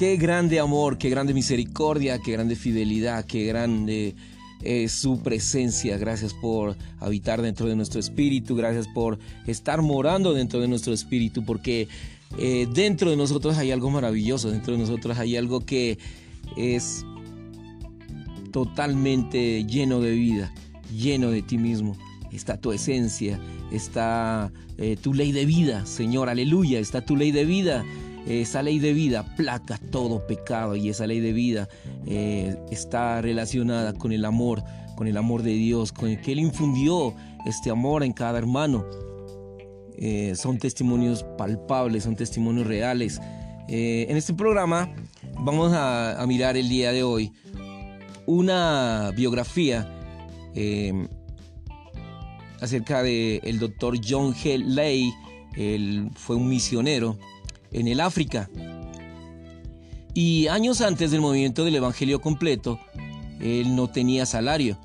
Qué grande amor, qué grande misericordia, qué grande fidelidad, qué grande es su presencia. Gracias por habitar dentro de nuestro espíritu, gracias por estar morando dentro de nuestro espíritu, porque eh, dentro de nosotros hay algo maravilloso, dentro de nosotros hay algo que es totalmente lleno de vida, lleno de ti mismo. Está tu esencia, está eh, tu ley de vida, Señor, aleluya, está tu ley de vida. Esa ley de vida placa todo pecado y esa ley de vida eh, está relacionada con el amor, con el amor de Dios, con el que Él infundió este amor en cada hermano. Eh, son testimonios palpables, son testimonios reales. en este programa vamos a, mirar el día de hoy una biografía eh, acerca del el doctor John G. Lay. Él fue un misionero en el África. Y años antes del movimiento del Evangelio completo, él no tenía salario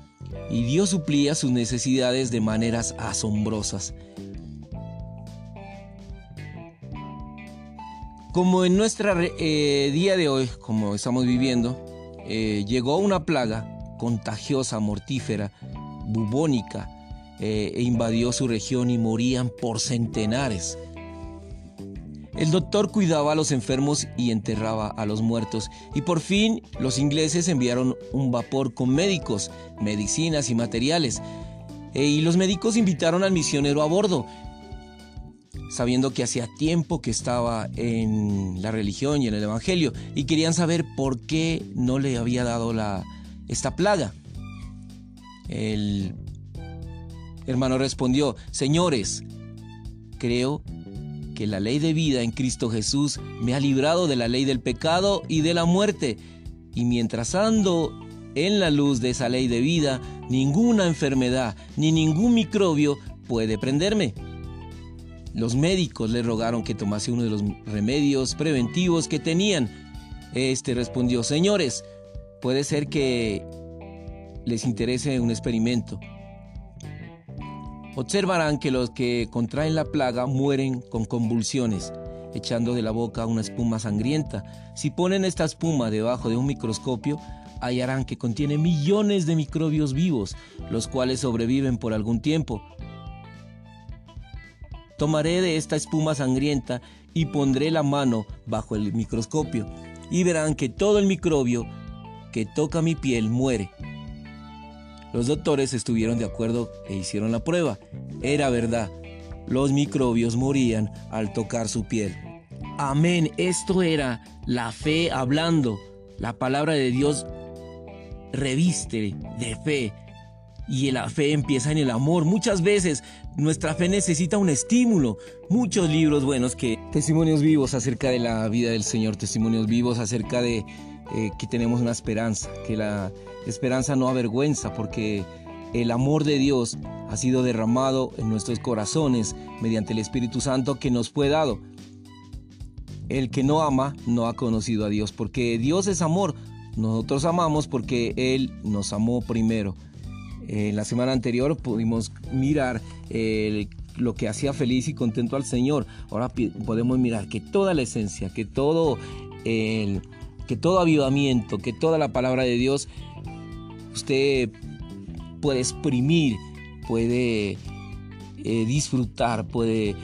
y Dios suplía sus necesidades de maneras asombrosas. Como en nuestra eh, día de hoy, como estamos viviendo, eh, llegó una plaga contagiosa, mortífera, bubónica, eh, e invadió su región y morían por centenares. El doctor cuidaba a los enfermos y enterraba a los muertos. Y por fin los ingleses enviaron un vapor con médicos, medicinas y materiales. E, y los médicos invitaron al misionero a bordo, sabiendo que hacía tiempo que estaba en la religión y en el Evangelio, y querían saber por qué no le había dado la, esta plaga. El hermano respondió, señores, creo que la ley de vida en Cristo Jesús me ha librado de la ley del pecado y de la muerte, y mientras ando en la luz de esa ley de vida, ninguna enfermedad ni ningún microbio puede prenderme. Los médicos le rogaron que tomase uno de los remedios preventivos que tenían. Este respondió, señores, puede ser que les interese un experimento. Observarán que los que contraen la plaga mueren con convulsiones, echando de la boca una espuma sangrienta. Si ponen esta espuma debajo de un microscopio, hallarán que contiene millones de microbios vivos, los cuales sobreviven por algún tiempo, Tomaré de esta espuma sangrienta y pondré la mano bajo el microscopio y verán que todo el microbio que toca mi piel muere. Los doctores estuvieron de acuerdo e hicieron la prueba. Era verdad, los microbios morían al tocar su piel. Amén, esto era la fe hablando. La palabra de Dios reviste de fe y la fe empieza en el amor. Muchas veces nuestra fe necesita un estímulo. Muchos libros buenos que testimonios vivos acerca de la vida del Señor, testimonios vivos acerca de eh, que tenemos una esperanza, que la esperanza no avergüenza porque el amor de Dios ha sido derramado en nuestros corazones mediante el Espíritu Santo que nos fue dado. El que no ama no ha conocido a Dios porque Dios es amor. Nosotros amamos porque Él nos amó primero. En la semana anterior pudimos mirar eh, lo que hacía feliz y contento al Señor. Ahora podemos mirar que toda la esencia, que todo, el, que todo avivamiento, que toda la palabra de Dios, usted puede exprimir, puede eh, disfrutar, puede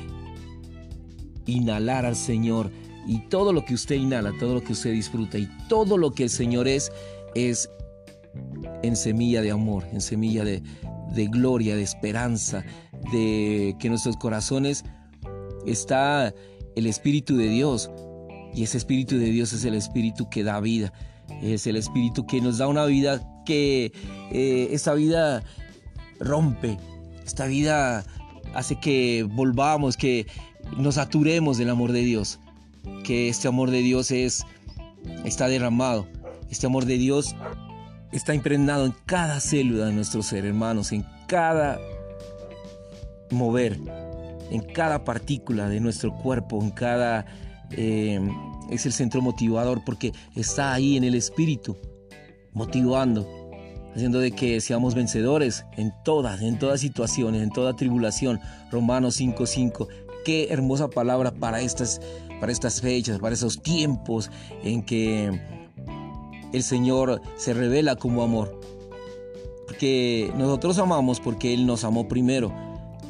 inhalar al Señor. Y todo lo que usted inhala, todo lo que usted disfruta y todo lo que el Señor es, es en semilla de amor, en semilla de, gloria, de esperanza, de que en nuestros corazones está el Espíritu de Dios. Y ese Espíritu de Dios es el Espíritu que da vida. Es el Espíritu que nos da una vida que eh, esta vida rompe. Esta vida hace que volvamos, que nos saturemos del amor de Dios. Que este amor de Dios es, está derramado. Este amor de Dios está impregnado en cada célula de nuestro ser, hermanos, en cada mover, en cada partícula de nuestro cuerpo, en cada... Eh, es el centro motivador porque está ahí en el espíritu, motivando, haciendo de que seamos vencedores en todas, en todas situaciones, en toda tribulación. Romanos 5:5, Qué hermosa palabra para estas, para estas fechas, para esos tiempos en que el Señor se revela como amor. Porque nosotros amamos porque Él nos amó primero.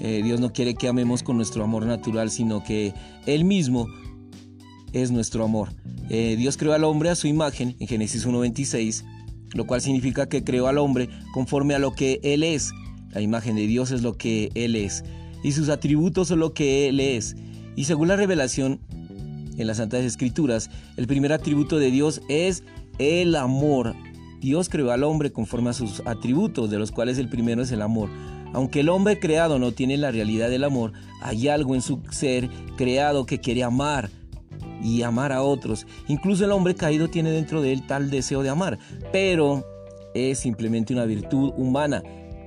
Eh, Dios no quiere que amemos con nuestro amor natural, sino que Él mismo es nuestro amor. Eh, Dios creó al hombre a su imagen en Génesis 1.26, lo cual significa que creó al hombre conforme a lo que Él es. La imagen de Dios es lo que Él es y sus atributos son lo que Él es. Y según la revelación en las Santas Escrituras, el primer atributo de Dios es el amor. Dios creó al hombre conforme a sus atributos, de los cuales el primero es el amor. Aunque el hombre creado no tiene la realidad del amor, hay algo en su ser creado que quiere amar y amar a otros. Incluso el hombre caído tiene dentro de él tal deseo de amar, pero es simplemente una virtud humana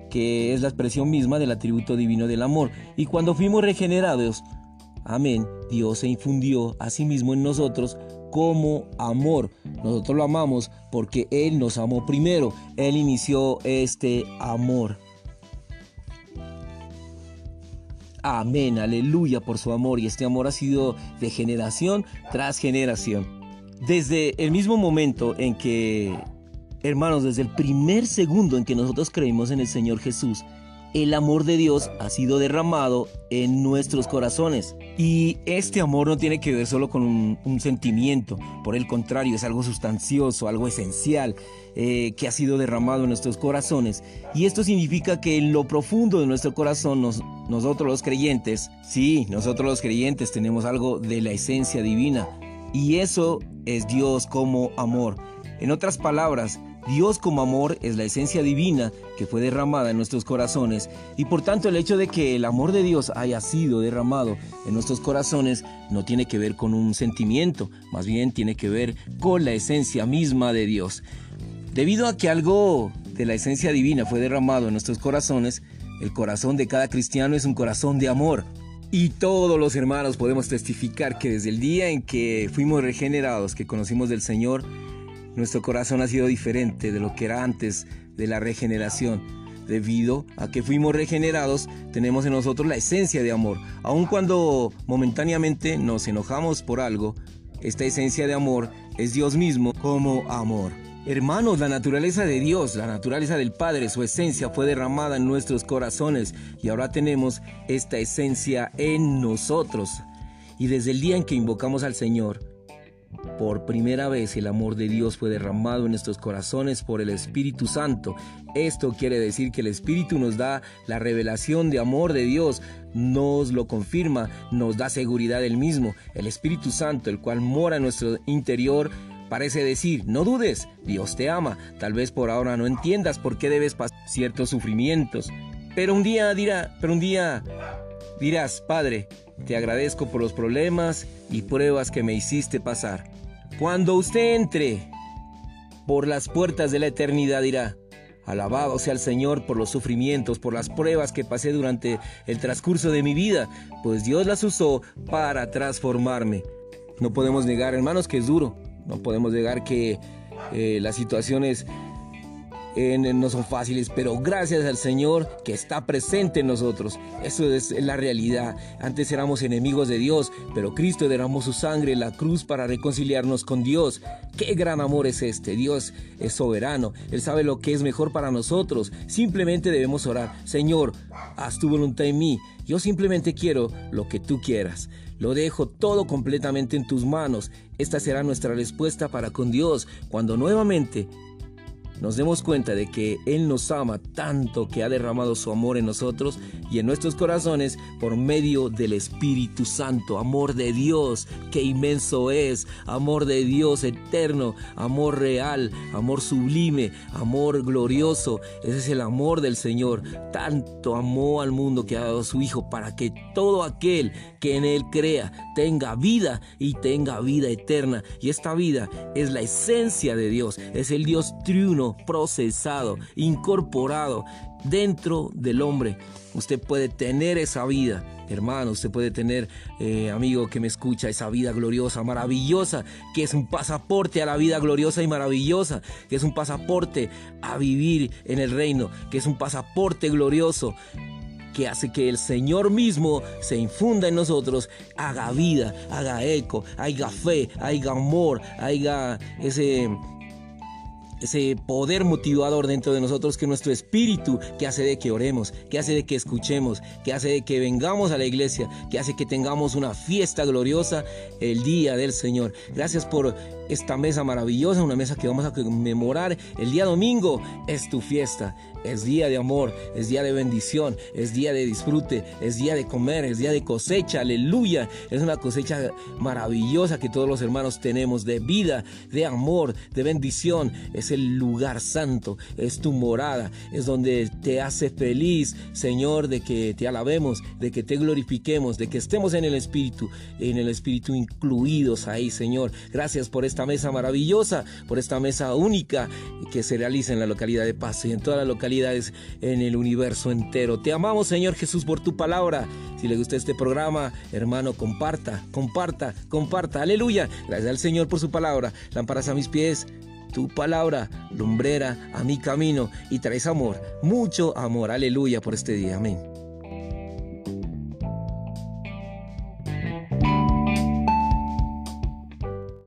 que es la expresión misma del atributo divino del amor. Y cuando fuimos regenerados, amén, Dios se infundió a sí mismo en nosotros como amor. Nosotros lo amamos porque Él nos amó primero. Él inició este amor. Amén, aleluya por su amor y este amor ha sido de generación tras generación. Desde el mismo momento en que, hermanos, desde el primer segundo en que nosotros creímos en el Señor Jesús, el amor de Dios ha sido derramado en nuestros corazones. Y este amor no tiene que ver solo con un, sentimiento, por el contrario, es algo sustancioso, algo esencial eh, que ha sido derramado en nuestros corazones. Y esto significa que en lo profundo de nuestro corazón, nosotros los creyentes, sí, nosotros los creyentes tenemos algo de la esencia divina. Y eso es Dios como amor. En otras palabras, Dios como amor es la esencia divina que fue derramada en nuestros corazones y por tanto el hecho de que el amor de Dios haya sido derramado en nuestros corazones no tiene que ver con un sentimiento, más bien tiene que ver con la esencia misma de Dios. Debido a que algo de la esencia divina fue derramado en nuestros corazones, el corazón de cada cristiano es un corazón de amor. Y todos los hermanos podemos testificar que desde el día en que fuimos regenerados, que conocimos del Señor, nuestro corazón ha sido diferente de lo que era antes de la regeneración. Debido a que fuimos regenerados, tenemos en nosotros la esencia de amor. Aun cuando momentáneamente nos enojamos por algo, esta esencia de amor es Dios mismo como amor. Hermanos, la naturaleza de Dios, la naturaleza del Padre, su esencia fue derramada en nuestros corazones y ahora tenemos esta esencia en nosotros. Y desde el día en que invocamos al Señor, por primera vez el amor de Dios fue derramado en nuestros corazones por el Espíritu Santo. Esto quiere decir que el Espíritu nos da la revelación de amor de Dios, nos lo confirma, nos da seguridad del mismo. El Espíritu Santo, el cual mora en nuestro interior, parece decir, no dudes, Dios te ama. Tal vez por ahora no entiendas por qué debes pasar ciertos sufrimientos. Pero un día dirá, pero un día dirás, Padre, te agradezco por los problemas y pruebas que me hiciste pasar. Cuando usted entre por las puertas de la eternidad dirá, Alabado sea el Señor por los sufrimientos, por las pruebas que pasé durante el transcurso de mi vida, pues Dios las usó para transformarme. No podemos negar, hermanos, que es duro. No podemos negar que eh, las situaciones no son fáciles, pero gracias al Señor que está presente en nosotros. Eso es la realidad. Antes éramos enemigos de Dios, pero Cristo derramó su sangre en la cruz para reconciliarnos con Dios. Qué gran amor es este. Dios es soberano. Él sabe lo que es mejor para nosotros. Simplemente debemos orar. Señor, haz tu voluntad en mí. Yo simplemente quiero lo que tú quieras. Lo dejo todo completamente en tus manos. Esta será nuestra respuesta para con Dios cuando nuevamente nos demos cuenta de que Él nos ama tanto que ha derramado su amor en nosotros y en nuestros corazones por medio del Espíritu Santo. Amor de Dios, que inmenso es. Amor de Dios eterno, amor real, amor sublime, amor glorioso. Ese es el amor del Señor. Tanto amó al mundo que ha dado su Hijo para que todo aquel que en Él crea tenga vida y tenga vida eterna. Y esta vida es la esencia de Dios. Es el Dios triuno procesado, incorporado dentro del hombre. Usted puede tener esa vida, hermano, usted puede tener, eh, amigo que me escucha, esa vida gloriosa, maravillosa, que es un pasaporte a la vida gloriosa y maravillosa, que es un pasaporte a vivir en el reino, que es un pasaporte glorioso que hace que el Señor mismo se infunda en nosotros, haga vida, haga eco, haya fe, haya amor, haya ese ese poder motivador dentro de nosotros que nuestro espíritu que hace de que oremos, que hace de que escuchemos, que hace de que vengamos a la iglesia, que hace que tengamos una fiesta gloriosa el día del Señor. Gracias por esta mesa maravillosa, una mesa que vamos a conmemorar el día domingo. Es tu fiesta, es día de amor, es día de bendición, es día de disfrute, es día de comer, es día de cosecha, aleluya. Es una cosecha maravillosa que todos los hermanos tenemos de vida, de amor, de bendición. Es el lugar santo, es tu morada, es donde te hace feliz, Señor, de que te alabemos, de que te glorifiquemos, de que estemos en el Espíritu, en el Espíritu incluidos ahí, Señor. Gracias por esta mesa maravillosa, por esta mesa única que se realiza en la localidad de Paso y en toda la localidad en el universo entero. Te amamos, Señor Jesús, por tu palabra. Si le gusta este programa, hermano, comparta, comparta, comparta. Aleluya. Gracias al Señor por su palabra. Lámparas a mis pies, tu palabra, lumbrera a mi camino y traes amor, mucho amor. Aleluya por este día. Amén.